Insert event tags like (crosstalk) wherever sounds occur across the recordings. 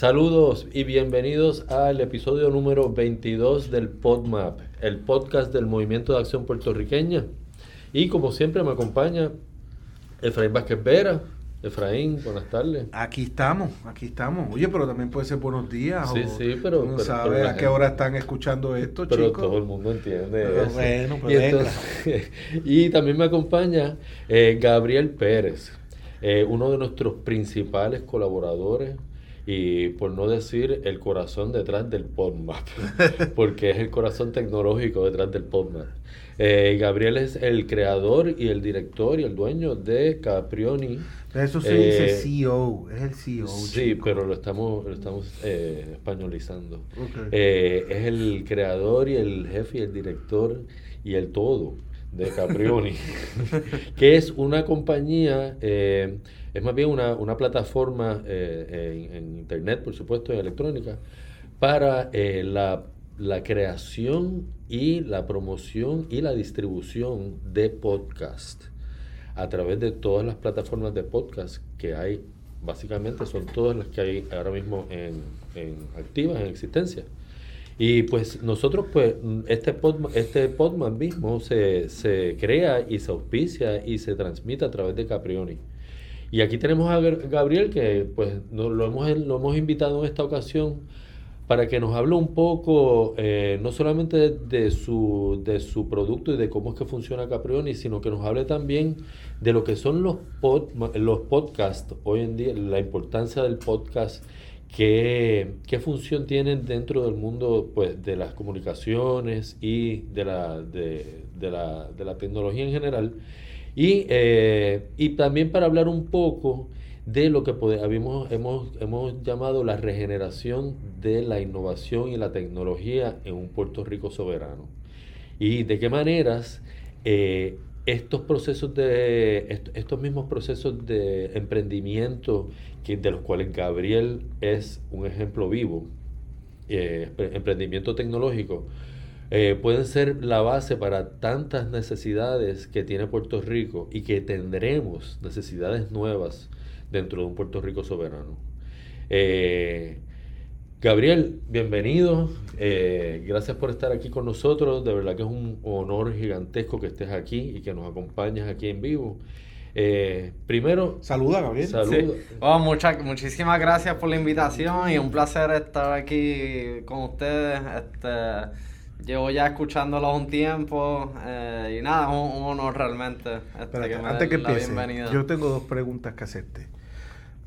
Saludos y bienvenidos al episodio número 22 del PodMap, el podcast del Movimiento de Acción Puertorriqueña. Y como siempre me acompaña Efraín Vázquez Vera. Efraín, buenas tardes. Aquí estamos, aquí estamos. Oye, pero también puede ser buenos días. Sí, sí, pero. No sabe a qué hora están escuchando esto, pero chicos. todo el mundo entiende. Pero eso. bueno, pues y, entonces- (laughs) y también me acompaña eh, Gabriel Pérez, eh, uno de nuestros principales colaboradores y por no decir el corazón detrás del PodMap, (laughs) porque es el corazón tecnológico detrás del PodMap. Eh, Gabriel es el creador y el director y el dueño de Caprioni. Eso se Eh, dice CEO, es el CEO. Sí, chico. pero lo estamos, lo estamos eh, españolizando. Ok. Eh, es el creador y el jefe y el director y el todo de Caprioni, (laughs) (laughs) que es una compañía, es más bien una, una plataforma eh, en, internet, por supuesto, en electrónica, para eh, la, la creación y la promoción y la distribución de podcast a través de todas las plataformas de podcast que hay, básicamente son todas las que hay ahora mismo en, en activas, en existencia. Y pues nosotros, pues, este Podma, este Podman mismo se, se crea y se auspicia y se transmite a través de Caprioni. Y aquí tenemos a Gab- Gabriel que pues lo hemos, lo hemos invitado en esta ocasión para que nos hable un poco eh, no solamente de, de su, de su producto y de cómo es que funciona Caprioni, sino que nos hable también de lo que son los, pod, los podcasts hoy en día, la importancia del podcast, qué, qué función tienen dentro del mundo pues, de las comunicaciones y de la, de, de la, de la tecnología en general. Y, eh, y también para hablar un poco de lo que habíamos, hemos, hemos llamado la regeneración de la innovación y la tecnología en un Puerto Rico soberano. Y de qué maneras eh, estos procesos de, est- estos mismos procesos de emprendimiento, que, de los cuales Gabriel es un ejemplo vivo, eh, empre- emprendimiento tecnológico, eh, pueden ser la base para tantas necesidades que tiene Puerto Rico y que tendremos necesidades nuevas dentro de un Puerto Rico soberano. Eh, Gabriel, bienvenido. Eh, gracias por estar aquí con nosotros. De verdad que es un honor gigantesco que estés aquí y que nos acompañes aquí en vivo. Eh, primero, Saluda, Gabriel. Salud. Sí. Oh, muchas, muchísimas gracias por la invitación y un placer estar aquí con ustedes. Este, llevo ya escuchándolos un tiempo eh, y nada, un, un honor realmente. este, Espérate, me antes que den la empiece, bienvenida. yo tengo dos preguntas que hacerte.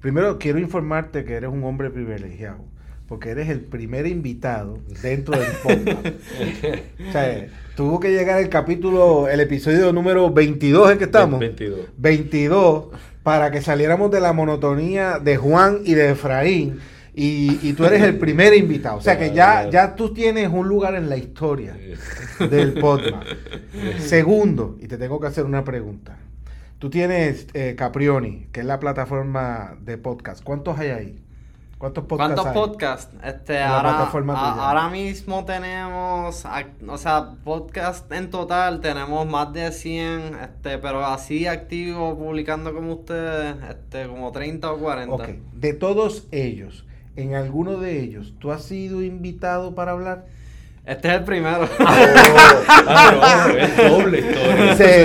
Primero, quiero informarte que eres un hombre privilegiado, porque eres el primer invitado dentro del podcast. (laughs) o sea, tuvo que llegar el capítulo, el episodio número 22 es que estamos. 22. 22 para que saliéramos de la monotonía de Juan y de Efraín. Y, y tú eres el primer invitado. O sea que ya, ya tú tienes un lugar en la historia del podcast. Segundo, y te tengo que hacer una pregunta. Tú tienes eh, Caprioni, que es la plataforma de podcast. ¿Cuántos hay ahí? ¿Cuántos podcasts ¿Cuántos hay? podcasts? Este, ahora, a- ahora mismo tenemos, o sea, podcast en total tenemos más de 100, este, pero así activo, publicando como ustedes, este, como 30 o 40. Ok, de todos ellos, en alguno de ellos, ¿tú has sido invitado para hablar? Este es el primero. (laughs) Ah, (laughs) no, es doble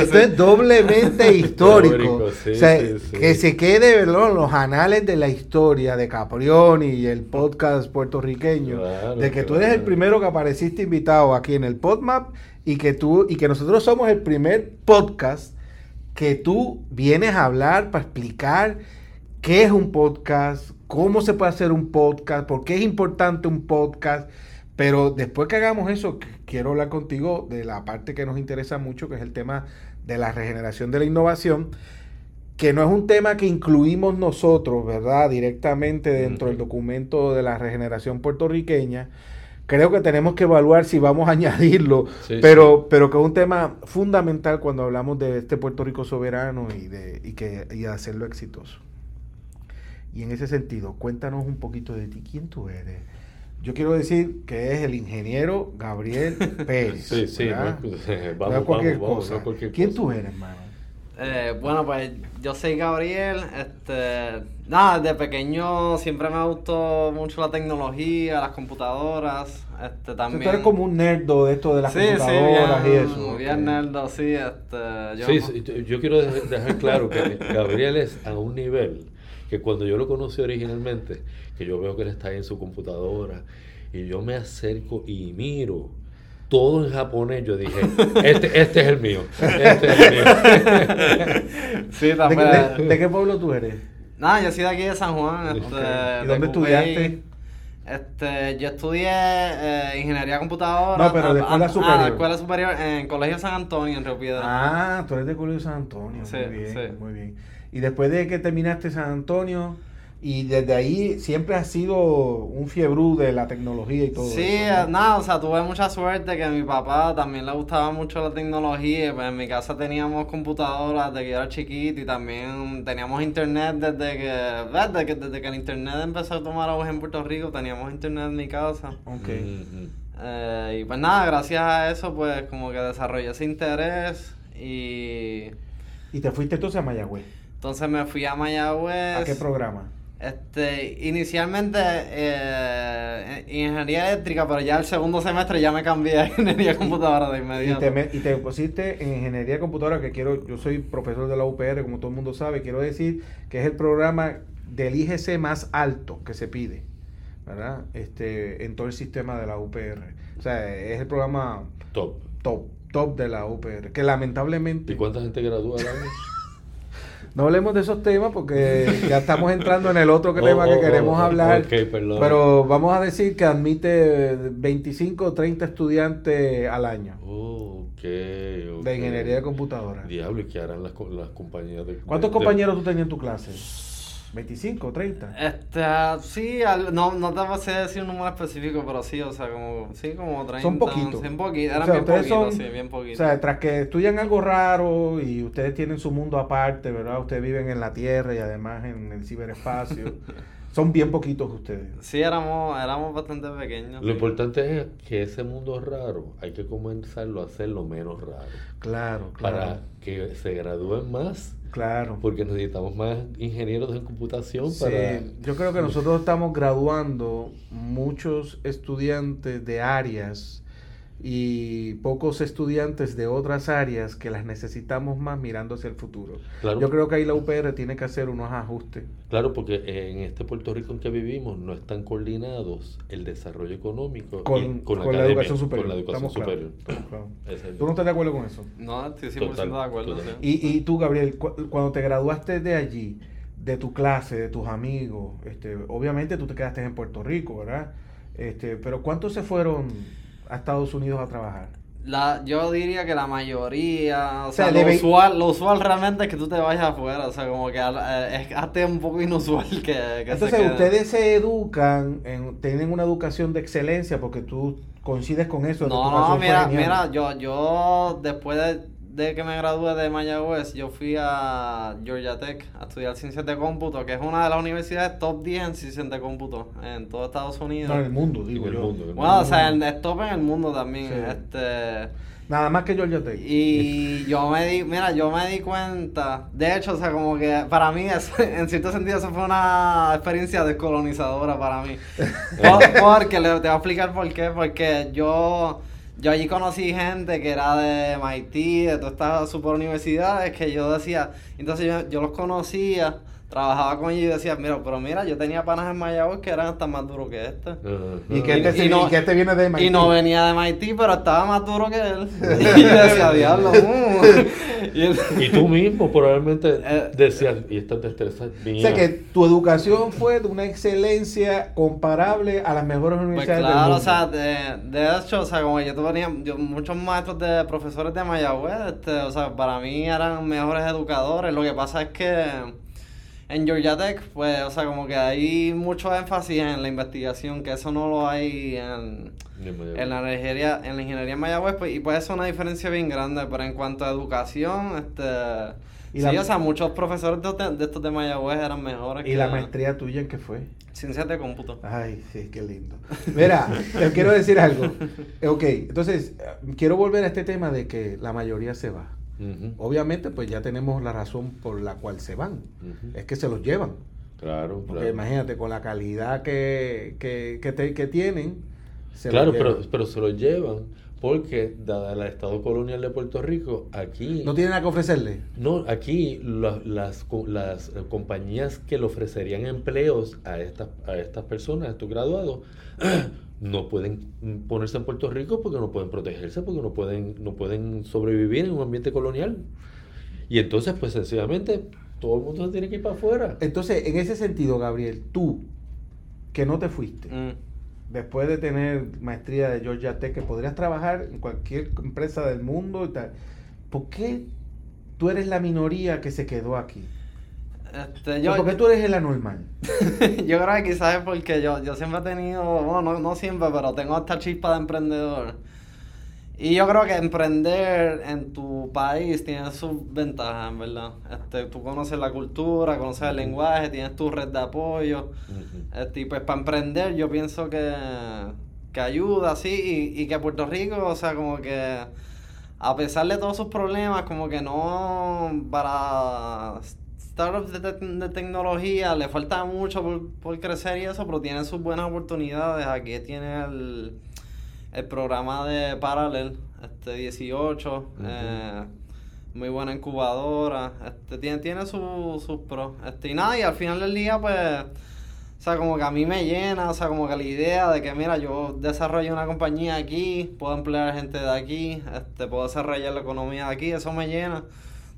esto es doblemente (laughs) histórico. Histórico, sí, o sea, sí, sí. que se quede ¿verdad? los anales de la historia de Caprioni y el podcast puertorriqueño, Claro, de que tú eres el primero que apareciste invitado aquí en el PodMap y que tú y que nosotros somos el primer podcast que tú vienes a hablar para explicar qué es un podcast, cómo se puede hacer un podcast, por qué es importante un podcast. Pero después que hagamos eso, qu- quiero hablar contigo de la parte que nos interesa mucho, que es el tema de la regeneración de la innovación, que no es un tema que incluimos nosotros, ¿verdad? Directamente dentro del documento de la regeneración puertorriqueña. Creo que tenemos que evaluar si vamos a (laughs) añadirlo, Sí, pero, pero que es un tema fundamental cuando hablamos de este Puerto Rico soberano y de, y que, y de hacerlo exitoso. Y en ese sentido, cuéntanos un poquito de ti. ¿Quién tú eres? Yo quiero decir que es el ingeniero Gabriel (laughs) Pérez. Sí, sí, no ¿verdad? es- No vamos, es cualquier vamos, vamos, cosa. no es cualquier ¿Quién cosa. tú eres, hermano? Eh, bueno, pues yo soy Gabriel. Este, nada, de pequeño siempre me gustó mucho la tecnología, las computadoras. Este, también. tú eres como un nerdo de esto de las Sí, sí, computadoras bien, y eso. bien nerdo, sí. Este, yo, Sí, sí, yo quiero dejar dejar claro que (laughs) Gabriel es a un nivel que cuando yo lo conocí originalmente, que yo veo que él está ahí en su computadora y yo me acerco y miro todo en japonés, yo dije, este, este es el mío, este es el mío. (laughs) Sí, ¿De, también. qué- de- de qué pueblo tú eres? Nada, yo soy de aquí de San Juan. Este, Ok. ¿Y de dónde estudiaste? Este, yo estudié eh, ingeniería computadora. No, pero de escuela superior. Ah, de escuela superior en Colegio San Antonio, en Río Piedra. Ah, tú eres de Colegio San Antonio. Sí, muy bien, sí. muy bien. Y después de que terminaste San Antonio, y desde ahí siempre has sido un fiebrú de la tecnología y todo Sí, eso. eh, ¿no? nada, o sea, tuve mucha suerte que a mi papá también le gustaba mucho la tecnología. Pues en mi casa teníamos computadoras desde que yo era chiquito y también teníamos internet desde que. Desde que, desde que el internet empezó a tomar auge en Puerto Rico, teníamos internet en mi casa. Ok. Eh, y pues nada, gracias a eso, pues como que desarrollé ese interés y Y te fuiste entonces a Mayagüez. Entonces me fui a Mayagüez. ¿A qué programa? Este, inicialmente eh, ingeniería eléctrica, pero ya el segundo semestre ya me cambié a ingeniería (laughs) computadora de Y inmediato. te, me- y te pusiste en ingeniería de computadora, que quiero, yo soy profesor de la UPR, como todo el mundo sabe, quiero decir que es el programa del IGC más alto que se pide, ¿verdad? Este, en todo el sistema de la UPR. O sea, es el programa Top. top, top de la UPR, que lamentablemente... ¿Y cuánta gente gradúa al año? (laughs) No hablemos de esos temas porque ya estamos entrando en el otro (laughs) Oh, tema que oh, queremos oh, hablar. ok, perdón. Pero vamos a decir que admite 25 o 30 estudiantes al año Oh, ok, ok. de ingeniería de computadora. Diablo, ¿y qué harán las, co- las compañías de... ¿Cuántos de- compañeros tú tenías en tu clase? ¿25 o 30? Este, sí, al- no, no te sé decir un número específico, pero sí, o sea, como, sí, como 30. Son poquitos. O eran sea, bien poquitos, son- sí, bien O poquitos. sea, tras que estudian algo raro y ustedes tienen su mundo aparte, ¿verdad? Ustedes viven en la Tierra y además en el ciberespacio. (laughs) son bien poquitos ustedes. sí, éramos, éramos bastante pequeños. Lo sí. importante es que ese mundo raro hay que comenzarlo a hacer lo menos raro. Claro, claro. Para que se gradúen más, Claro. porque necesitamos más ingenieros en computación Sí, para... yo creo que nosotros estamos graduando muchos estudiantes de áreas y pocos estudiantes de otras áreas que las necesitamos más mirando hacia el futuro. Claro. Yo creo que ahí la UPR tiene que hacer unos ajustes. Claro, porque en este Puerto Rico en que vivimos no están coordinados el desarrollo económico y Con, con la, educación superior. Con la educación Estamos superior. es el- ¿Tú no estás de acuerdo con eso? No, estoy 100% Total, de acuerdo. sí. Y, y tú, Gabriel, cu- cuando te graduaste de allí, de tu clase, de tus amigos, este, obviamente tú te quedaste en Puerto Rico, ¿verdad? Este, pero ¿cuántos se fueron a Estados Unidos a trabajar? La, yo diría que la mayoría, o O sea, lo, usual, lo usual realmente es que tú te vayas afuera, o sea, como que eh, es hasta un poco inusual que, que Entonces ustedes se educan, en- tienen una educación de excelencia porque tú coincides con eso. No, no, mira, mira, yo, yo después de, de que me gradué de Mayagüez, yo fui a Georgia Tech a estudiar ciencias de cómputo, que es una de las universidades top 10 en ciencias de cómputo en todo Estados Unidos. No, en el mundo, digo el yo. mundo, en el bueno, o sea, en, es top en el mundo también. Sí. Este, Nada más que Georgia Tech. Y yo me di, mira, yo me di cuenta, de hecho, o sea, como que para mí, eso, (laughs) en cierto sentido, eso fue una experiencia descolonizadora para mí. (laughs) Por- porque, le, te voy a explicar por qué, porque yo, yo allí conocí gente que era de MIT, de todas estas super universidades, que yo decía, entonces yo, yo los conocía, trabajaba con ellos y decía, mira, pero mira, yo tenía panas en Mayagüez que eran hasta más duros que este. Y, que este, y sí- no- y que este viene de MIT. Y no venía de MIT, pero estaba más duro que él. (laughs) (laughs) y yo decía, diablo. mm". (laughs) y él- Y tú mismo probablemente Eh, decías, y esta destreza O mía. sea que tu educación fue de una excelencia comparable a las mejores Pues universidades del claro, mundo. o sea, de, de hecho, o sea, como yo tenía yo, muchos maestros de profesores de Mayagüez, este, o sea, para mí eran mejores educadores. Lo que pasa es que en Georgia Tech, pues, o sea, como que hay mucho énfasis en la investigación, que eso no lo hay en, en la ingeniería, en la ingeniería en Mayagüez, pues, y pues es una diferencia bien grande, pero en cuanto a educación, este, Y sí, la- o sea, muchos profesores de, estos- de estos de Mayagüez eran mejores ¿Y que la maestría tuya en qué fue? ciencias de cómputo. Ay, sí, qué lindo. Mira, te quiero decir algo. Ok, entonces, eh, quiero volver a este tema de que la mayoría se va. Obviamente, pues ya tenemos la razón por la cual se van. Es que se los llevan. Claro, Porque claro. imagínate, con la calidad que, que, que, te- que tienen, se Claro, los pero, llevan. pero se lo llevan porque, dada el estado colonial de Puerto Rico, aquí... No tienen nada que ofrecerle. No, aquí la- las, co- las eh, compañías que le ofrecerían empleos a estas, a estas personas, a estos graduados, (clears throat) no pueden ponerse en Puerto Rico porque no pueden protegerse, porque no pueden, no pueden sobrevivir en un ambiente colonial. Y entonces, pues sencillamente, todo el mundo se tiene que ir para afuera. Entonces, en ese sentido, Gabriel, tú, que no te fuiste, Mm. después de tener maestría de Georgia Tech, que podrías trabajar en cualquier empresa del mundo y tal, ¿por qué tú eres la minoría que se quedó aquí? Este, yo, ¿Por qué tú eres el anormal? (laughs) yo creo que quizás es porque yo, yo siempre he tenido, bueno, no, no siempre, pero tengo esta chispa de emprendedor. Y yo creo que emprender en tu país tiene sus ventajas, en verdad. Este, tú conoces la cultura, conoces el lenguaje, tienes tu red de apoyo. Este, y pues para emprender yo pienso que, que ayuda, sí, y, y que Puerto Rico, o sea, como que a pesar de todos sus problemas, como que no, para startups de, de tecnología le falta mucho por, por crecer y eso, pero tienen sus buenas oportunidades. Aquí tiene el, el programa de Parallel, este 18, eh, muy buena incubadora, este, tiene, tiene su- sus pros. Este, y nada, y al final del día, pues, o sea, como que a mí me llena, o sea, como que la idea de que, mira, yo desarrollo una compañía aquí, puedo emplear gente de aquí, este, puedo desarrollar la economía de aquí, eso me llena.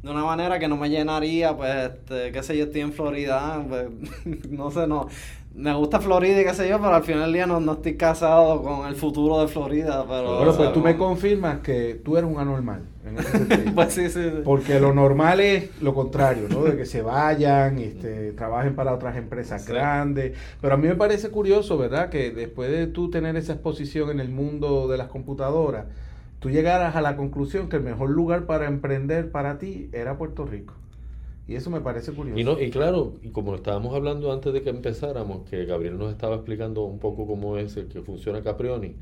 De una manera que no me llenaría, pues, este, qué sé yo, estoy en Florida, pues, (laughs) no sé, no. Me gusta Florida y qué sé yo, pero al final del día no, no estoy casado con el futuro de Florida, pero... Bueno, pues tú me confirmas que tú eres un anormal. En ese sentido. (laughs) Pues sí, sí, sí. Porque lo normal es lo contrario, ¿no? De que se vayan, este, trabajen para otras empresas Sí. grandes. Pero a mí me parece curioso, ¿verdad? Que después de tú tener esa exposición en el mundo de las computadoras, tú llegaras a la conclusión que el mejor lugar para emprender para ti era Puerto Rico. Y eso me parece curioso. Y, no, y claro, y como estábamos hablando antes de que empezáramos, que Gabriel nos estaba explicando un poco cómo es el que funciona Caprioni,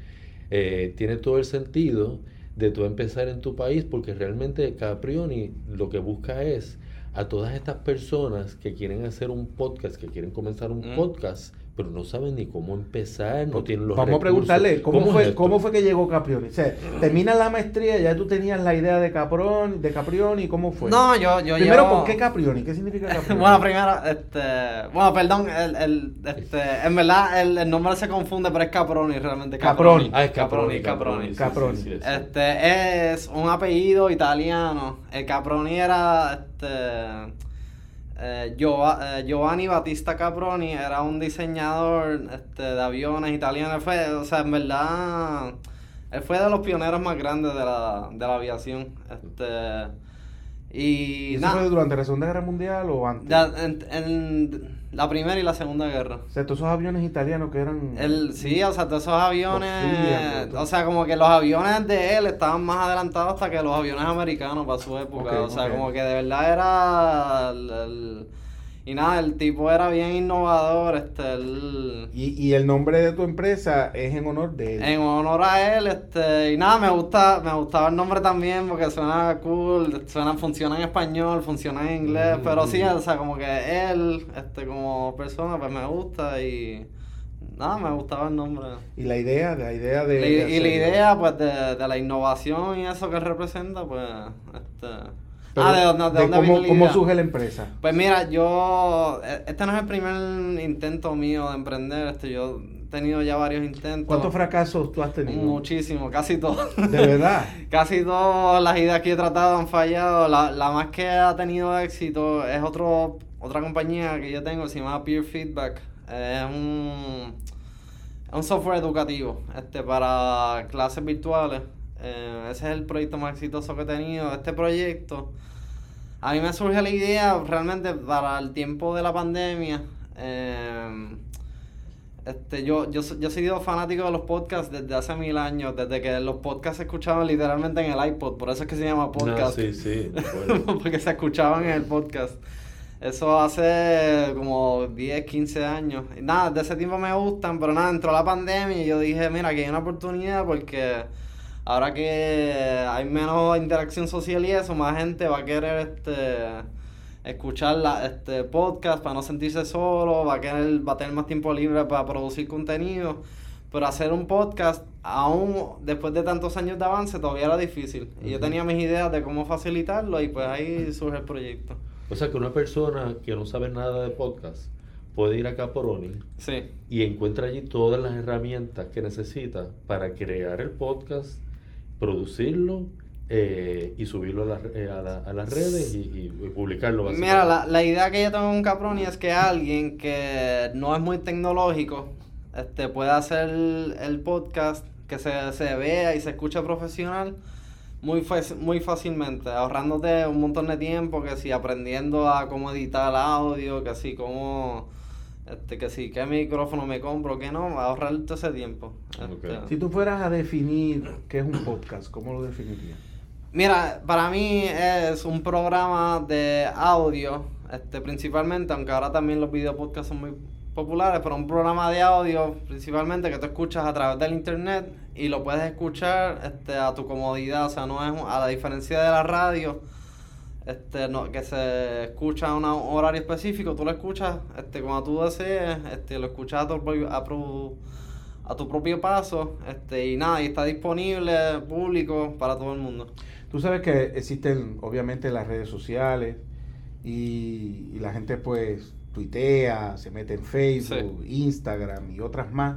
eh, tiene todo el sentido de tú empezar en tu país, porque realmente Caprioni lo que busca es a todas estas personas que quieren hacer un podcast, que quieren comenzar un Mm. podcast, pero no saben ni cómo empezar, no tienen los Vamos a recursos. preguntarle, ¿cómo, es fue? ¿cómo fue que llegó Caprioni? O sea, (gasps) termina la maestría, ya tú tenías la idea de Caprioni, de Caprioni, ¿cómo fue? No, yo, yo Primero, llevo- ¿por qué Caprioni? ¿Qué significa (laughs) Caprioni? bueno, primero, este, bueno, perdón, el, el, este, en verdad el, el nombre se confunde, pero es Caproni realmente. Caproni. Ah, es Caproni, Caproni, Caproni. sí, sí, Caproni. sí, sí, sí. Este es un apellido italiano. El Caproni era este eh, eh, Giovanni Battista Caproni era un diseñador este, de aviones italiano. Fue, o sea, en verdad, él fue de los pioneros más grandes de la, de la aviación. Este, ¿Y eso fue durante la Segunda Guerra Mundial o antes? en, en la primera y la segunda guerra. O sea, todos esos aviones italianos que eran... El, sí, o sea, todos esos aviones, o sea, como que los aviones de él estaban más adelantados hasta que los aviones americanos para su época, o sea, como que de verdad era el, el- y nada, el tipo era bien innovador, este, él, Y, y el nombre de tu empresa es en honor de él. en honor a él, este, y nada, me gusta, me gustaba el nombre también porque suena cool, suena, funciona en español, funciona en inglés, pero sí, o sea, como que él, este, como persona, pues me gusta y nada, me gustaba el nombre. Y la idea, la idea de... La- de y la idea, pues, de, de la innovación y eso que representa, pues, este... Pero ah, ¿de dónde, de de dónde cómo, cómo surge la empresa. Pues mira, yo... e- Este no es el primer intento mío de emprender, este, yo he tenido ya varios intentos. ¿Cuántos fracasos tú has tenido? Muchísimo, casi todos. De verdad. (laughs) Casi todas las ideas que he tratado han fallado. La, la más que ha tenido éxito es otro, otra compañía que yo tengo, se llama Peer Feedback. Es un, es un software educativo este, para clases virtuales. Eh, ese es el proyecto más exitoso que he tenido. Este proyecto, a mí me surge la idea realmente para el tiempo de la pandemia. eh, este, yo, yo, yo he sido fanático de los podcasts desde hace mil años, desde que los podcasts se escuchaban literalmente en el iPod, por eso es que se llama Ah, podcast. sí, sí. de acuerdo. (laughs) Porque se escuchaban en el podcast. Eso hace como 10, 15 años. Y nada, de ese tiempo me gustan, pero nada, entró la pandemia y yo dije, mira, aquí hay una oportunidad porque ahora que hay menos interacción social y eso, más gente va a querer este escuchar la, este podcast para no sentirse solo, va a querer, va a tener más tiempo libre para producir contenido. Pero hacer un podcast, aún después de tantos años de avance, todavía era difícil. Y yo tenía mis ideas de cómo facilitarlo y pues ahí surge el proyecto. O sea que una persona que no sabe nada de podcast puede ir a Caporoni Sí. y encuentra allí todas las herramientas que necesita para crear el podcast, producirlo eh, y subirlo a, la- eh, a la- a las redes y, y- publicarlo. Mira, la, la idea que yo tengo con Caproni es que alguien que no es muy tecnológico este, pueda hacer el, podcast que se, se vea y se escuche profesional muy, muy fácilmente, ahorrándote un montón de tiempo, que si aprendiendo a cómo editar audio, que si cómo, este, que si qué micrófono me compro, que no, ahorrarte ese tiempo. Este, Si tú fueras a definir qué es un podcast, ¿cómo lo definirías? Mira, para mí es un programa de audio, este, principalmente, aunque ahora también los video podcasts son muy populares, pero un programa de audio principalmente que tú escuchas a través del internet y lo puedes escuchar este, a tu comodidad, o sea, no es a la diferencia de la radio, este, no, que se escucha a un horario específico, tú lo escuchas este, cuando tú desees, este, lo escuchas a tu, propio- a a tu propio paso, este, y nada, y está disponible, público, para todo el mundo. Tú sabes que existen obviamente las redes sociales y, y la gente pues tuitea, se mete en Facebook, Instagram y otras más.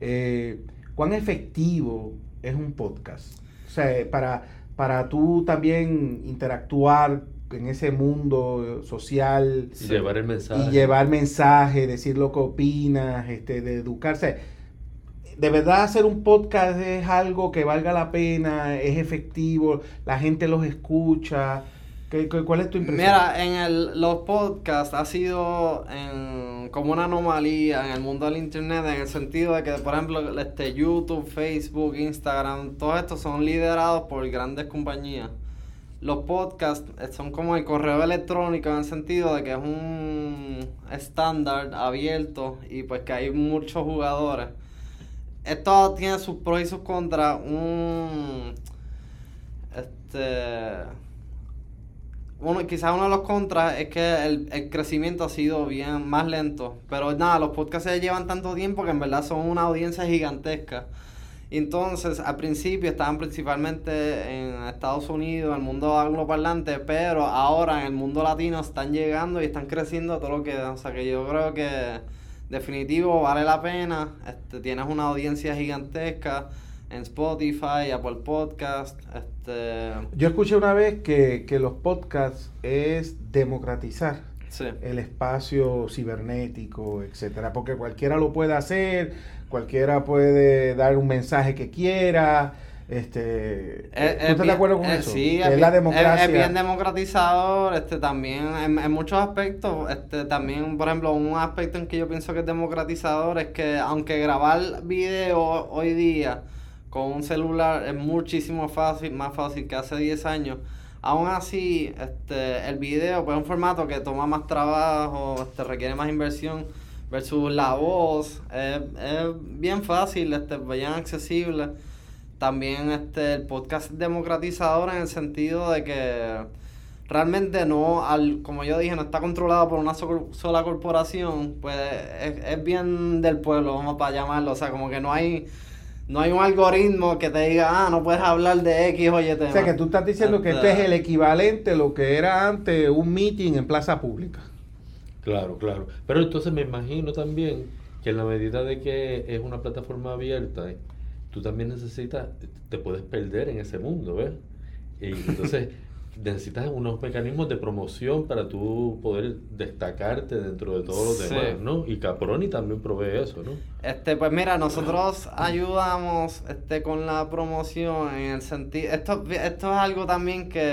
Eh, ¿Cuán efectivo es un podcast? O sea, eh, para, para tú también interactuar en ese mundo social Y llevar el mensaje. y llevar mensaje, decir lo que opinas, este, de educarse. De verdad hacer un podcast es algo que valga la pena, es efectivo, la gente los escucha. ¿Qué, qué- cuál es tu impresión? Mira, en el, los podcasts ha sido como una anomalía en el mundo del internet, en el sentido de que, por ejemplo, este YouTube, Facebook, Instagram, todos estos son liderados por grandes compañías. Los podcasts eh, son como el correo electrónico en el sentido de que es un estándar abierto y pues que hay muchos jugadores. Esto tiene sus pros y sus contras. Un. Este. Uno, quizás uno de los contras es que el, el crecimiento ha sido bien más lento. Pero nada, los podcasts se llevan tanto tiempo que en verdad son una audiencia gigantesca. Entonces, al principio estaban principalmente en Estados Unidos, en el mundo angloparlante, pero ahora en el mundo latino están llegando y están creciendo todo lo que. O sea que yo creo que definitivo vale la pena. Este, tienes una audiencia gigantesca en Spotify, Apple Podcast, este Yo escuché una vez que, que los podcasts es democratizar sí. el espacio cibernético, etcétera, porque cualquiera lo puede hacer, cualquiera puede dar un mensaje que quiera. Este, Es- ¿Tú es estás de acuerdo con eh, eso? Sí, es, es la democracia. es- es bien democratizador, este, también en, en muchos aspectos, este, también, por ejemplo, un aspecto en que yo pienso que es democratizador es que aunque grabar video hoy día con un celular es muchísimo fácil, más fácil que hace 10 años, aún así, este, el video pues es un formato que toma más trabajo, este, requiere más inversión versus la voz, es, es bien fácil, este, bien accesible. También este el podcast es democratizador en el sentido de que realmente no, al, como yo dije, no está controlado por una so- sola corporación, pues es, es bien del pueblo, vamos para llamarlo, o sea, como que no hay no hay un algoritmo que te diga, ah, no puedes hablar de X o Y tema. O sea, que tú estás diciendo que este es el equivalente a lo que era antes un meeting en plaza pública. Claro, claro. Pero entonces me imagino también que en la medida de que es una plataforma abierta, eh, tú también necesitas, te puedes perder en ese mundo, ¿ves? Y entonces (laughs) necesitas unos mecanismos de promoción para tú poder destacarte dentro de todos los Sí. demás, ¿no? Y Caproni también provee eso, ¿no? Este, pues mira, nosotros ayudamos este con la promoción en el sentido, esto, esto es algo también que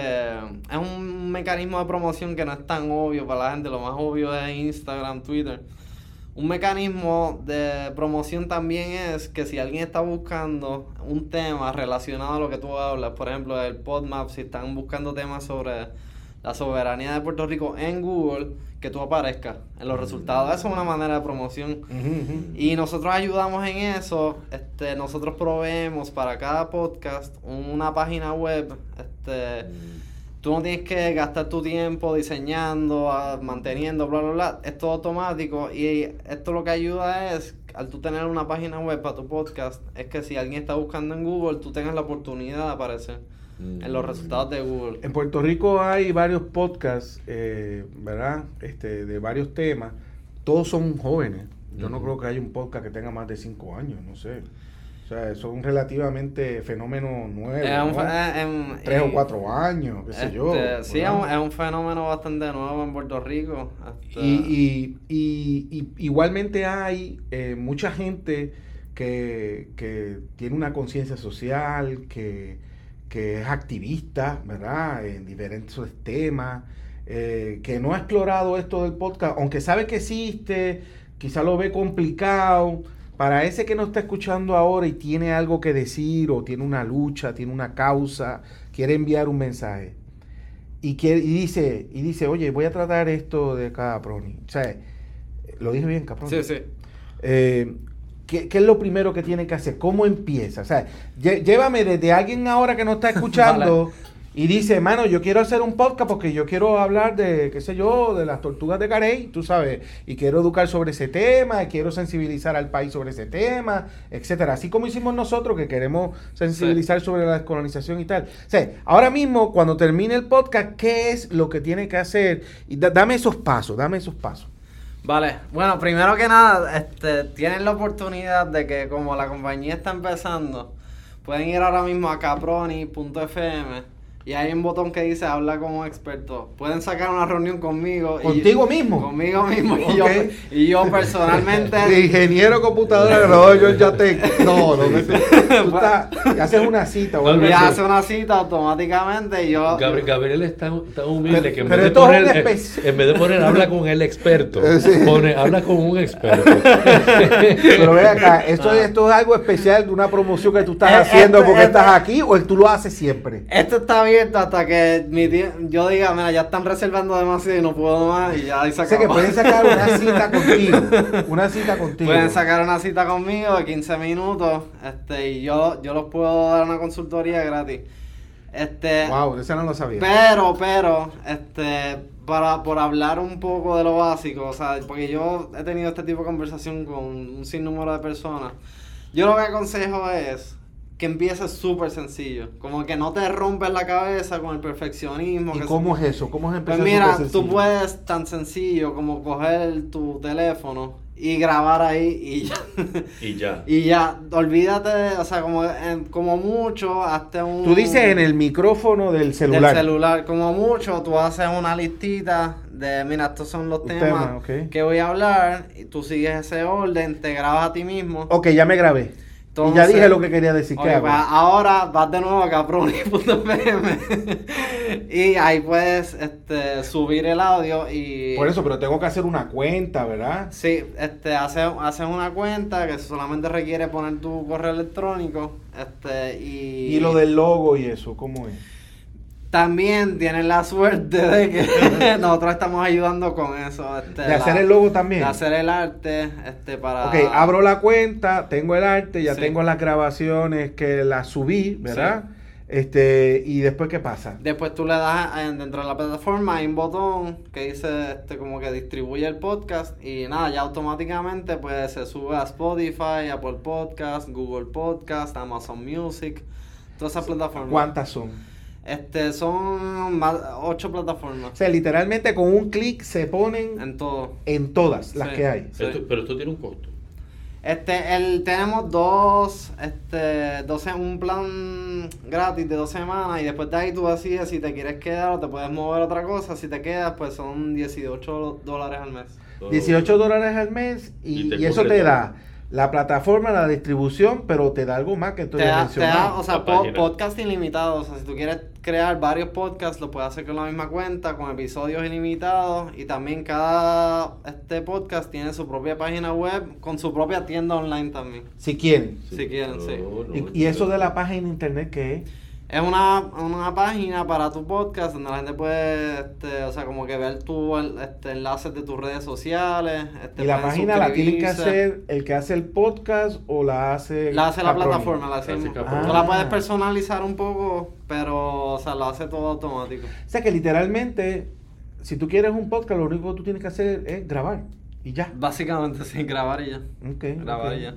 es un mecanismo de promoción que no es tan obvio para la gente, lo más obvio es Instagram, Twitter. Un mecanismo de promoción también es que si alguien está buscando un tema relacionado a lo que tú hablas, por ejemplo, el PodMap, si están buscando temas sobre la soberanía de Puerto Rico en Google, que tú aparezcas en los resultados. Eso es una manera de promoción. Y nosotros ayudamos en eso. Este, nosotros proveemos para cada podcast una página web. Este, tú no tienes que gastar tu tiempo diseñando, ah, manteniendo, bla, bla, bla. Es todo automático. Y esto lo que ayuda es, al tú tener una página web para tu podcast, es que si alguien está buscando en Google, tú tengas la oportunidad de aparecer en los resultados de Google. En Puerto Rico hay varios podcasts, eh, ¿verdad? Este, de varios temas. Todos son jóvenes. Yo no creo que haya un podcast que tenga más de cinco años, no sé. O sea, son relativamente fenómenos nuevos. Es un ¿no? eh, em, Tres o cuatro años, qué sé yo. este, sí, es un, es un fenómeno bastante nuevo en Puerto Rico. Y, y- y- y igualmente hay eh, mucha gente que, que tiene una conciencia social, que, que es activista, ¿verdad? En diferentes temas, eh, que no ha explorado esto del podcast, aunque sabe que existe, quizá lo ve complicado. Para ese que no está escuchando ahora y tiene algo que decir o tiene una lucha, tiene una causa, quiere enviar un mensaje y, quiere, y dice, y dice, oye, voy a tratar esto de Caproni. O sea, lo dije bien, Caproni. Sí, sí. Eh, ¿qué, qué es lo primero que tiene que hacer? ¿Cómo empieza? O sea, llévame desde alguien ahora que no está (laughs) escuchando y dice, mano, yo quiero hacer un podcast porque yo quiero hablar de, qué sé yo, de las tortugas de Carey, tú sabes, y quiero educar sobre ese tema, y quiero sensibilizar al país sobre ese tema, etcétera. Así como hicimos nosotros que queremos sensibilizar sobre la descolonización y tal. O sea, ahora mismo, cuando termine el podcast, ¿qué es lo que tiene que hacer? Y da- dame esos pasos, dame esos pasos. Vale, bueno, primero que nada, este, tienen la oportunidad de que como la compañía está empezando, pueden ir ahora mismo a caproni.fm y hay un botón que dice habla con un experto. Pueden sacar una reunión conmigo. y- ¿Contigo mismo? Conmigo mismo. (laughs) Y, yo, (laughs) y yo personalmente... De ingeniero computadora, (laughs) no, yo ya te. No, no, no. Tú estás, haces una cita Y hace una cita automáticamente y yo... Gabriel, Gabriel es tan, tan humilde Pero- que en pero vez, de esto es poner, en vez de poner habla con el experto, sí. pone habla con un experto. Pero ve acá, esto, esto es algo especial de una promoción que tú estás Eh, haciendo porque este- estás aquí o tú lo haces siempre. Esto está hasta que mi tie- yo diga, mira, ya están reservando demasiado y no puedo más y ya ahí se O sea que pueden sacar una (laughs) cita contigo. Una cita contigo. Pueden sacar una cita conmigo de 15 minutos este, y yo, yo los puedo dar una consultoría gratis. Este, Wow, ese no lo sabía. Pero, pero, este, para, por hablar un poco de lo básico, o sea, porque yo he tenido este tipo de conversación con un sinnúmero de personas, yo lo que aconsejo es que empieces súper sencillo, como que no te rompes la cabeza con el perfeccionismo. ¿Y que cómo se- es eso? ¿Cómo es Pues mira, tú puedes tan sencillo como coger tu teléfono y grabar ahí y ya. y ya. (laughs) y ya, olvídate, o sea, como, en- como mucho, hazte un... Tú dices en el micrófono del celular. Del celular, como mucho, tú haces una listita de, mira, estos son los temas tema, ok. que voy a hablar, y tú sigues ese orden, te grabas a ti mismo. Ok, ya me grabé. Y ya dije lo que quería decir. Ok, ¿Qué hago? pues ahora vas de nuevo a caproni.pm (laughs) y ahí puedes este, subir el audio y... Por eso, pero tengo que hacer una cuenta, ¿verdad? Sí, este, haces, haces una cuenta que solamente requiere poner tu correo electrónico este, y... Y lo del logo y eso, ¿cómo es? También tienen la suerte de que (laughs) nosotros estamos ayudando con eso. Este, De hacer el logo también. De hacer el arte, este, para... Ok, abro la cuenta, tengo el arte, ya Sí. tengo las grabaciones que las subí, ¿verdad? Este, y después qué pasa? Después tú le das dentro de la plataforma hay un botón que dice este como que distribuye el podcast y nada, ya automáticamente pues se sube a Spotify, Apple Podcast, Google Podcast, Amazon Music, todas esas plataformas. ¿Cuántas son? Este son más, ocho O plataformas sea, literalmente con un clic se ponen en todo. en todas las Sí. que hay. Sí. Esto- pero esto tiene un costo. Este, el, tenemos dos, este, dos, se- un plan gratis de dos semanas y después de ahí tú decides si te quieres quedar o te puedes mover a otra cosa. Si te quedas, pues son 18 dólares al mes. 18 dólares al mes y, Y eso te todo. da la plataforma, la distribución, pero te da algo más que tú Te da, te da, mencionado. o sea, po- página. podcast ilimitado. O sea, si tú quieres crear varios podcasts, lo puedes hacer con la misma cuenta, con episodios ilimitados. Y también cada este podcast tiene su propia página web con su propia tienda online también. Si quieren. Si quieren, sí. No, no, ¿Y, y eso de la página internet qué es? Es una, una página para tu podcast donde la gente puede, este, o sea, como que ver tu este, enlaces de tus redes sociales. Este, ¿Y la página la tiene que hacer el que hace el podcast o la hace La hace la Caproni? plataforma, la hace. La hace Tú la Ah. puedes personalizar un poco, pero, o sea, lo hace todo automático. O sea que literalmente, si tú quieres un podcast, lo único que tú tienes que hacer es grabar y ya. Básicamente, sin grabar y ya. Ok, Grabar ok. y ya.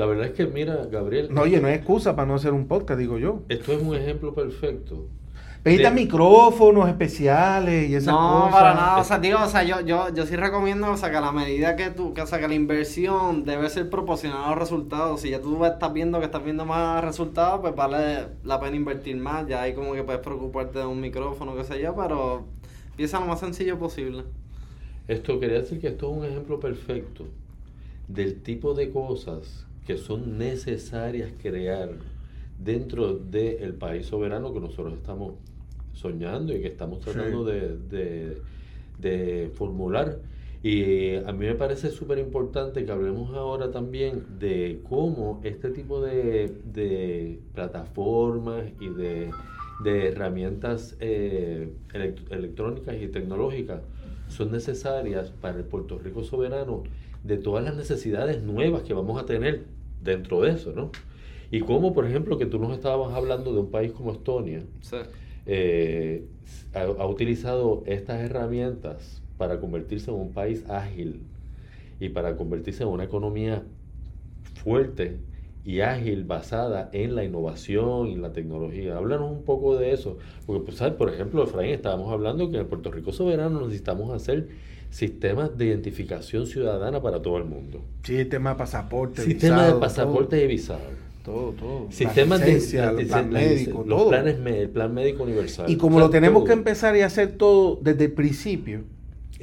La verdad es que, mira, Gabriel, No, oye, no hay excusa para no hacer un podcast, digo yo. esto es un ejemplo perfecto. Necesitas De- micrófonos especiales y esas No, cosas. para nada. O sea, digo, o sea, yo, yo, yo sí recomiendo, o sea, que a la medida que tú, que, o sea, que la inversión debe ser proporcional a los resultados. Si ya tú estás viendo que estás viendo más resultados, pues vale la pena invertir más. Ya ahí como que puedes preocuparte de un micrófono, qué sé yo, pero empieza lo más sencillo posible. Esto quería decir que esto es un ejemplo perfecto del tipo de cosas que son necesarias crear dentro del país soberano que nosotros estamos soñando y que estamos tratando Sí. de, de- de formular. Y a mí me parece súper importante que hablemos ahora también de cómo este tipo de, de plataformas y de, de herramientas eh, elect- electrónicas y tecnológicas son necesarias para el Puerto Rico soberano de todas las necesidades nuevas que vamos a tener dentro de eso, ¿no? Y como, por ejemplo, que tú nos estabas hablando de un país como Estonia, Sí. eh, ha, ha utilizado estas herramientas para convertirse en un país ágil y para convertirse en una economía fuerte y ágil basada en la innovación y la tecnología. Háblanos un poco de eso, porque pues, ¿sabes? por ejemplo, Efraín, estábamos hablando que en Puerto Rico soberano necesitamos hacer sistemas de identificación ciudadana para todo el mundo. Sistema de pasaporte, Sistema visado, de pasaporte y visado. Todo, todo. todo. Sistemas de, el plan la médico, los todo. planes, el plan médico universal. Y como O sea, lo tenemos todo. que empezar y hacer todo desde el principio,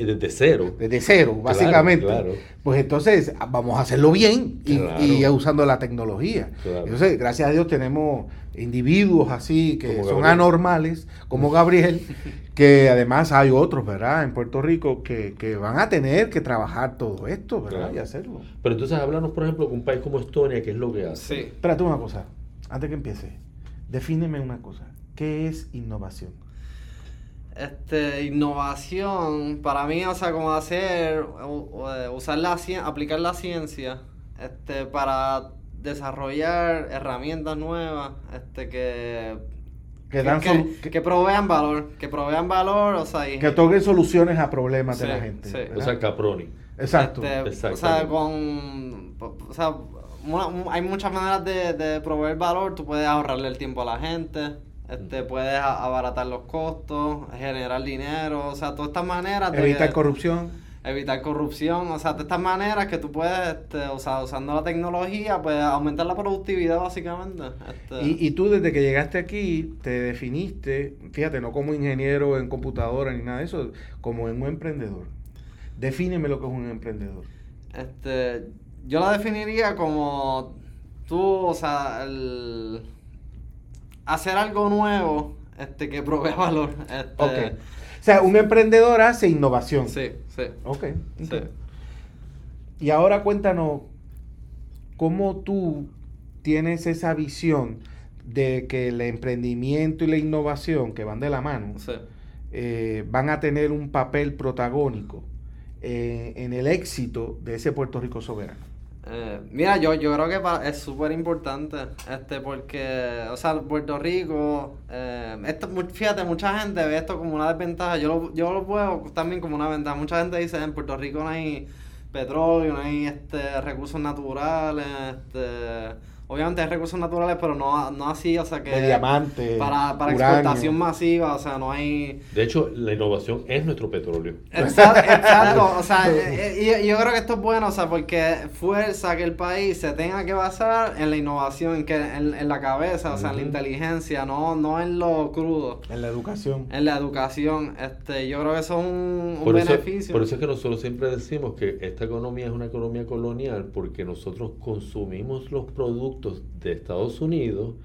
desde cero. desde cero, Claro, básicamente, claro. pues entonces vamos a hacerlo bien y, Claro. y usando la tecnología. Claro. Entonces, gracias a Dios tenemos individuos así que Como son Gabriel. anormales, como Gabriel, (laughs) que además hay otros, ¿verdad? En Puerto Rico que, que van a tener que trabajar todo esto, ¿verdad? Claro. Y hacerlo. Pero entonces háblanos, por ejemplo, con un país como Estonia, ¿qué es lo que hace? Sí. Espérate una cosa, antes que empiece. Defíneme una cosa. ¿Qué es innovación? Este, innovación, para mí, o sea, como hacer, u- usar la ciencia, aplicar la ciencia, este, para desarrollar herramientas nuevas, este, que, Que dan que, solu- que, que- provean valor, que provean valor, o sea, y, que otorguen soluciones a problemas de la gente. sí. ¿verdad? O sea, Caproni. Exacto. este, o sea, Exactamente. con, o sea, una- hay muchas maneras de, de proveer valor, tú puedes ahorrarle el tiempo a la gente, este, puedes abaratar los costos, generar dinero, o sea, todas estas maneras de... Evitar corrupción. evitar corrupción, o sea, de estas maneras que tú puedes, este, o sea, usando la tecnología, pues aumentar la productividad básicamente. Este, Y, y tú desde que llegaste aquí te definiste, fíjate, no como ingeniero en computadora ni nada de eso, como en un emprendedor. Defíneme lo que es un emprendedor. este, yo la definiría como tú, o sea, el hacer algo nuevo, este, que provea (laughs) valor. Este. O sea, un emprendedor hace innovación. Sí, sí. Ok. Sí. Y ahora cuéntanos cómo tú tienes esa visión de que el emprendimiento y la innovación que van de la mano sí. eh, van a tener un papel protagónico eh, en el éxito de ese Puerto Rico soberano. Eh, mira, yo, yo creo que pa- es súper importante, este, porque, o sea, Puerto Rico, eh, esto, fíjate, mucha gente ve esto como una desventaja, yo lo, yo lo veo también como una ventaja, mucha gente dice, en Puerto Rico no hay petróleo, no hay, este, recursos naturales, este, obviamente hay recursos naturales, pero no, no así, o sea, que... De diamante, Para, para uranio. exportación masiva, o sea, no hay... De hecho, la innovación es nuestro petróleo. Exacto, (laughs) exacto, o sea, eh, eh, y yo creo que esto es bueno, o sea, porque fuerza que el país se tenga que basar en la innovación, en, que, en, en la cabeza, o sea, en la inteligencia, no, no en lo crudo, En la educación. en la educación, este, yo creo que eso es un, un Por eso, beneficio. por eso es que nosotros siempre decimos que esta economía es una economía colonial porque nosotros consumimos los productos de Estados Unidos,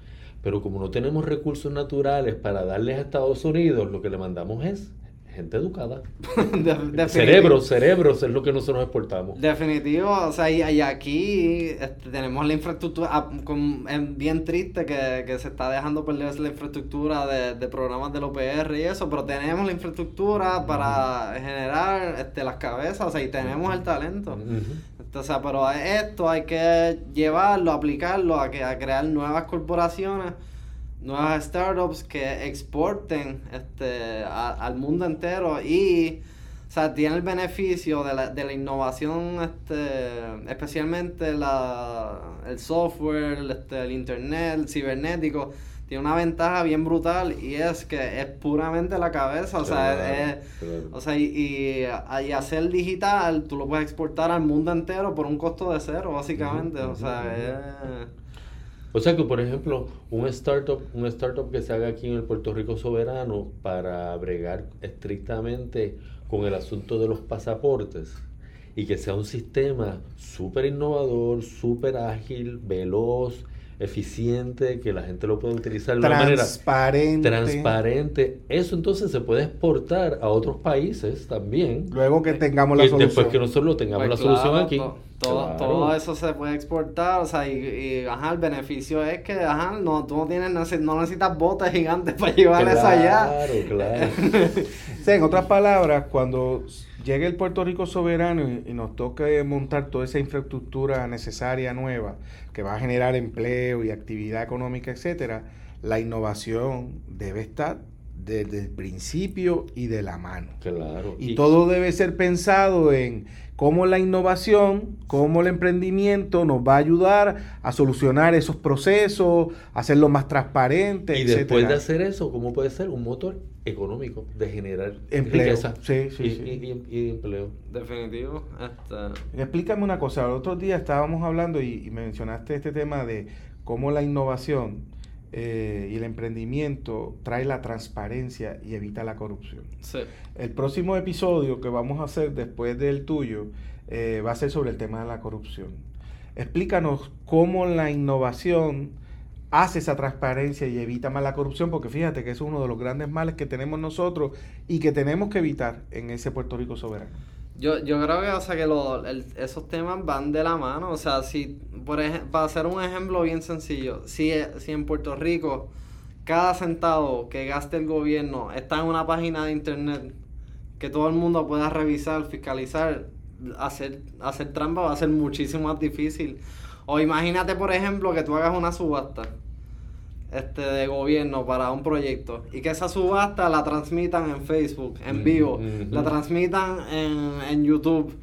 pero como no tenemos recursos naturales para darles a Estados Unidos, lo que le mandamos es gente educada. (laughs) De-. Cerebros, cerebros es lo que nosotros exportamos. Definitivo, o sea, y, y aquí este, tenemos la infraestructura, ah, con- es bien triste que, que se está dejando perder la infraestructura de, de programas del OPR y eso, pero tenemos la infraestructura para generar este, las cabezas, o sea, y tenemos el talento. O sea, pero a esto hay que llevarlo, aplicarlo a, que, a crear nuevas corporaciones, nuevas startups que exporten este, al mundo entero y, o sea, tiene el beneficio de la, de la innovación, este, especialmente la, el software, este, el internet, el cibernético. Tiene una ventaja bien brutal y es que es puramente la cabeza, o sea, Claro, es, claro. o sea, y, y, y hacer digital, tú lo puedes exportar al mundo entero por un costo de cero, básicamente. Ujú, O sea, ujú, es... O sea que, por ejemplo, un startup, un startup que se haga aquí en el Puerto Rico soberano para bregar estrictamente con el asunto de los pasaportes y que sea un sistema súper innovador, súper ágil, veloz, eficiente, que la gente lo pueda utilizar de una manera Transparente. transparente. Eso entonces se puede exportar a otros países también. Luego que tengamos la Y solución. después que nosotros lo tengamos Pues la solución aquí. to- todo, Claro. todo eso se puede exportar, o sea, y, y, ajá, el beneficio es que, ajá, no, tú no tienes, no necesitas botes gigantes (laughs) para llevar eso allá. Claro, claro. (laughs) Sea, en otras palabras, cuando llegue el Puerto Rico soberano y, y nos toque montar toda esa infraestructura necesaria nueva que va a generar empleo y actividad económica, etcétera, la innovación debe estar desde el principio y de la mano. Claro. Y, todo debe ser pensado en cómo la innovación, cómo el emprendimiento nos va a ayudar a solucionar esos procesos, hacerlo más transparente, Y después etcétera. de hacer eso, ¿cómo puede ser? Un motor económico de generar Empleo. riqueza Sí, sí, y, sí. y- y- y empleo. Definitivo. Este, Explícame una cosa, el otro día estábamos hablando y, y mencionaste este tema de cómo la innovación eh, y el emprendimiento trae la transparencia y evita la corrupción. sí. El próximo episodio que vamos a hacer después del tuyo eh, va a ser sobre el tema de la corrupción. Explícanos cómo la innovación hace esa transparencia y evita más la corrupción, porque fíjate que es uno de los grandes males que tenemos nosotros y que tenemos que evitar en ese Puerto Rico soberano. Yo, yo creo que, o sea, que lo- esos temas van de la mano. O sea, si, por ejemplo, para hacer un ejemplo bien sencillo, si, si en Puerto Rico cada centavo que gaste el gobierno está en una página de internet que todo el mundo pueda revisar, fiscalizar, hacer, hacer trampa va a ser muchísimo más difícil. O imagínate, por ejemplo, que tú hagas una subasta este de gobierno para un proyecto y que esa subasta la transmitan en Facebook, en Mm, vivo, la transmitan en, en YouTube.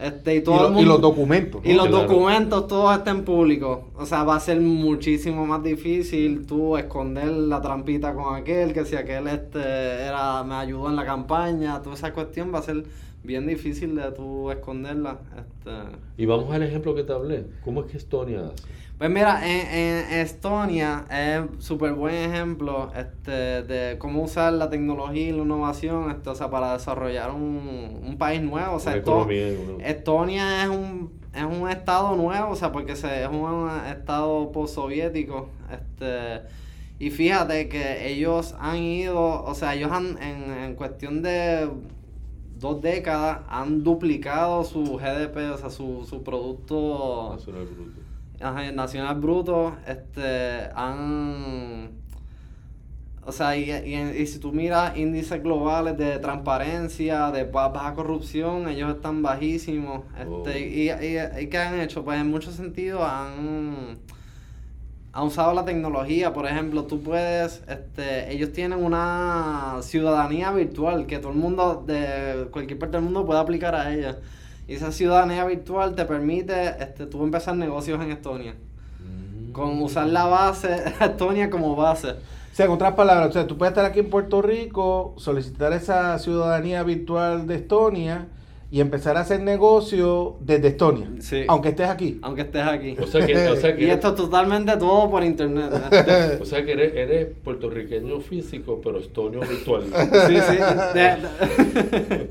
Este, y todo y, el lo- y mundo- los documentos. y ¿no? los Claro. documentos todos estén públicos. O sea, va a ser muchísimo más difícil tú esconder la trampita con aquel, que si aquel este era me ayudó en la campaña, toda esa cuestión va a ser bien difícil de tú esconderla. Este. Y vamos al ejemplo que te hablé. ¿Cómo es que Estonia hace? Pues mira, en, en Estonia es súper buen ejemplo este, de cómo usar la tecnología y la innovación este, o sea, para desarrollar un, un país nuevo. O sea, esto- Estonia es un, es un estado nuevo, o sea, porque se, es un estado postsoviético. Este, y fíjate que ellos han ido, o sea, ellos han, en, en cuestión de dos décadas, han duplicado su GDP, o sea, su, su producto Nacional Bruto. Ajá, Nacional Bruto, este, han... O sea, y, y- y si tú miras índices globales de transparencia, de ba- baja corrupción, ellos están bajísimos. Este, Oh. y, y, y ¿qué han hecho? Pues en muchos sentidos han, han usado la tecnología. Por ejemplo, tú puedes, este, ellos tienen una ciudadanía virtual que todo el mundo de cualquier parte del mundo puede aplicar a ella. Y esa ciudadanía virtual te permite este, tú empezar negocios en Estonia. Mm. Con usar la base, (laughs) Estonia como base. O sea, en otras palabras, o sea, tú puedes estar aquí en Puerto Rico, solicitar esa ciudadanía virtual de Estonia y empezar a hacer negocio desde Estonia, Sí. aunque estés aquí. Aunque estés aquí. O sea que, o sea que (laughs) Y eres, esto es totalmente todo por internet. (laughs) O sea que eres, eres puertorriqueño físico, pero estonio virtual. (laughs) Sí, sí. de- de-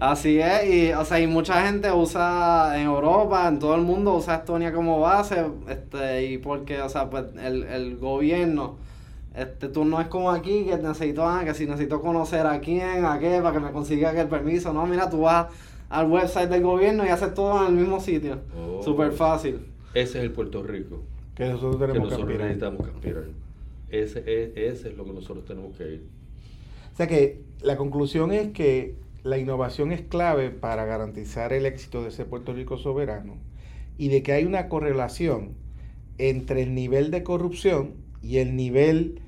Así es. Y, o sea, y mucha gente usa en Europa, en todo el mundo, usa Estonia como base. Este, y porque, o sea, pues el, el gobierno Este, tú no es como aquí que necesito, ah, que si necesito conocer a quién, a qué, para que me consiga el permiso. No, mira, tú vas al website del gobierno y haces todo en el mismo sitio. Oh. Súper fácil. Ese es el Puerto Rico Que nosotros que tenemos que, nosotros aspirar. necesitamos que aspirar. Ese es, ese es lo que nosotros tenemos que ir. O sea que la conclusión es que la innovación es clave para garantizar el éxito de ese Puerto Rico soberano y de que hay una correlación entre el nivel de corrupción y el nivel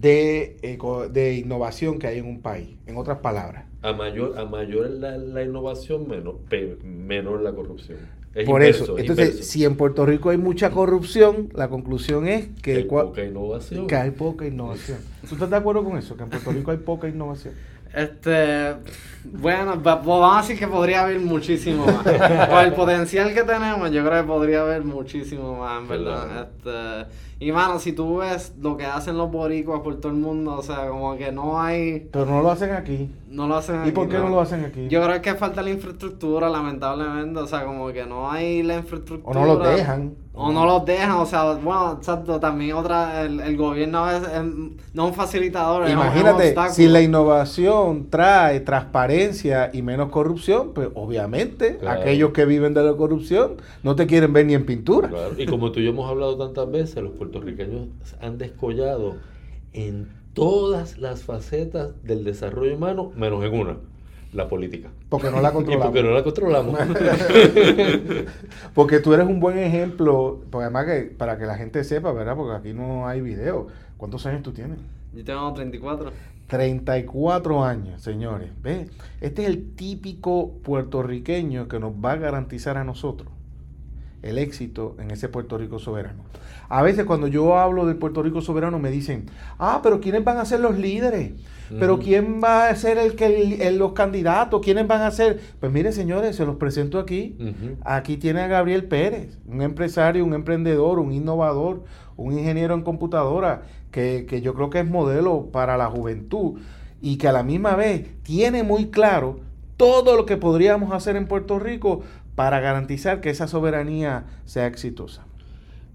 de, eh, de innovación que hay en un país. En otras palabras. A mayor, a mayor la, la innovación, menor, pe- menor la corrupción. Es Por inverso, eso, es entonces, inverso. si en Puerto Rico hay mucha corrupción, la conclusión es que, Hay poca innovación. que hay poca innovación. ¿Tú estás de acuerdo con eso? Que en Puerto Rico hay poca innovación. Este, bueno, va- vamos a decir que podría haber muchísimo más. Por el potencial que tenemos, yo creo que podría haber muchísimo más, en verdad. Este, y mano, si tú ves lo que hacen los boricuas por todo el mundo, o sea, como que no hay, Pero no lo hacen aquí. no lo hacen ¿Y por aquí, qué no lo hacen aquí? Yo creo que falta la infraestructura, lamentablemente, o sea, como que no hay la infraestructura. O no los dejan. O no los dejan, o sea, bueno, exacto, también otra, el, el gobierno a veces es no es un facilitador, es es un Imagínate, si la innovación trae transparencia y menos corrupción, pues obviamente Claro. aquellos que viven de la corrupción no te quieren ver ni en pintura. Claro, Y como tú y yo hemos hablado tantas veces, los puertorriqueños han descollado en todas las facetas del desarrollo humano, menos en una, la política. Porque no la (laughs) Y controlamos. porque no la controlamos. (laughs) Porque tú eres un buen ejemplo, porque además que para que la gente sepa, ¿verdad? Porque aquí no hay video. ¿Cuántos años tú tienes? Yo tengo 34. 34 años, señores. ¿Ves? Este es el típico puertorriqueño que nos va a garantizar a nosotros el éxito en ese Puerto Rico soberano. A veces cuando yo hablo del Puerto Rico soberano me dicen, ah, pero ¿quiénes van a ser los líderes? Pero. ¿quién va a ser el que el- el- los candidatos? ¿Quiénes van a ser? Pues mire, señores, se los presento aquí. Aquí tiene a Gabriel Pérez, un empresario, un emprendedor, un innovador, un ingeniero en computadora, que, que yo creo que es modelo para la juventud y que a la misma vez tiene muy claro todo lo que podríamos hacer en Puerto Rico para garantizar que esa soberanía sea exitosa.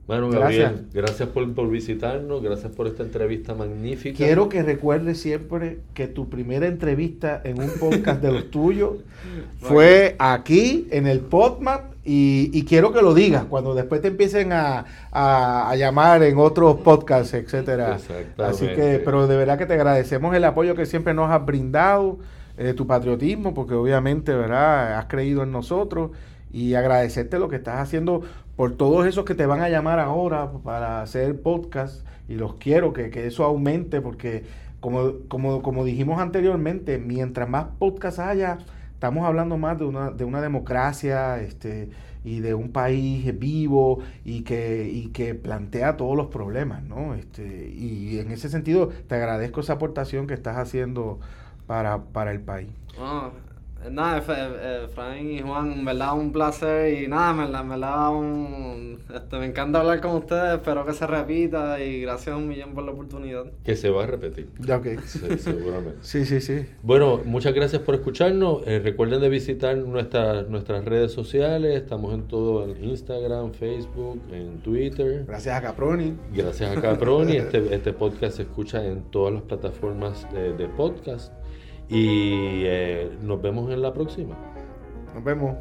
Bueno, Gracias. Gabriel, gracias por, por visitarnos, gracias por esta entrevista magnífica. Quiero que recuerdes siempre que tu primera entrevista en un podcast de los tuyos (laughs) fue aquí en el PodMap y, y quiero que lo digas cuando después te empiecen a, a- a llamar en otros podcasts, etcétera. Así que, pero de verdad que te agradecemos el apoyo que siempre nos has brindado, eh, tu patriotismo, porque obviamente, ¿verdad? Has creído en nosotros y agradecerte lo que estás haciendo por todos esos que te van a llamar ahora para hacer podcast y los quiero que, que eso aumente porque como, como, como dijimos anteriormente, mientras más podcasts haya, estamos hablando más de una, de una democracia este, y de un país vivo y que, y que plantea todos los problemas, ¿no? Este, y en ese sentido te agradezco esa aportación que estás haciendo para, para el país. Eh, nada, F- eh, Efraín y Juan, en verdad un placer y nada, en verdad, en verdad un, este, me encanta hablar con ustedes, espero que se repita y gracias un millón por la oportunidad. Que se va a repetir. Ya, ok. Sí, seguramente. Sí, sí, sí. Bueno, muchas gracias por escucharnos. Eh, recuerden de visitar nuestras nuestras redes sociales. Estamos en todo en Instagram, Facebook, en Twitter. Gracias a Caproni. Gracias a Caproni. Este, este podcast se escucha en todas las plataformas de, de podcast. Y eh, nos vemos en la próxima. Nos vemos.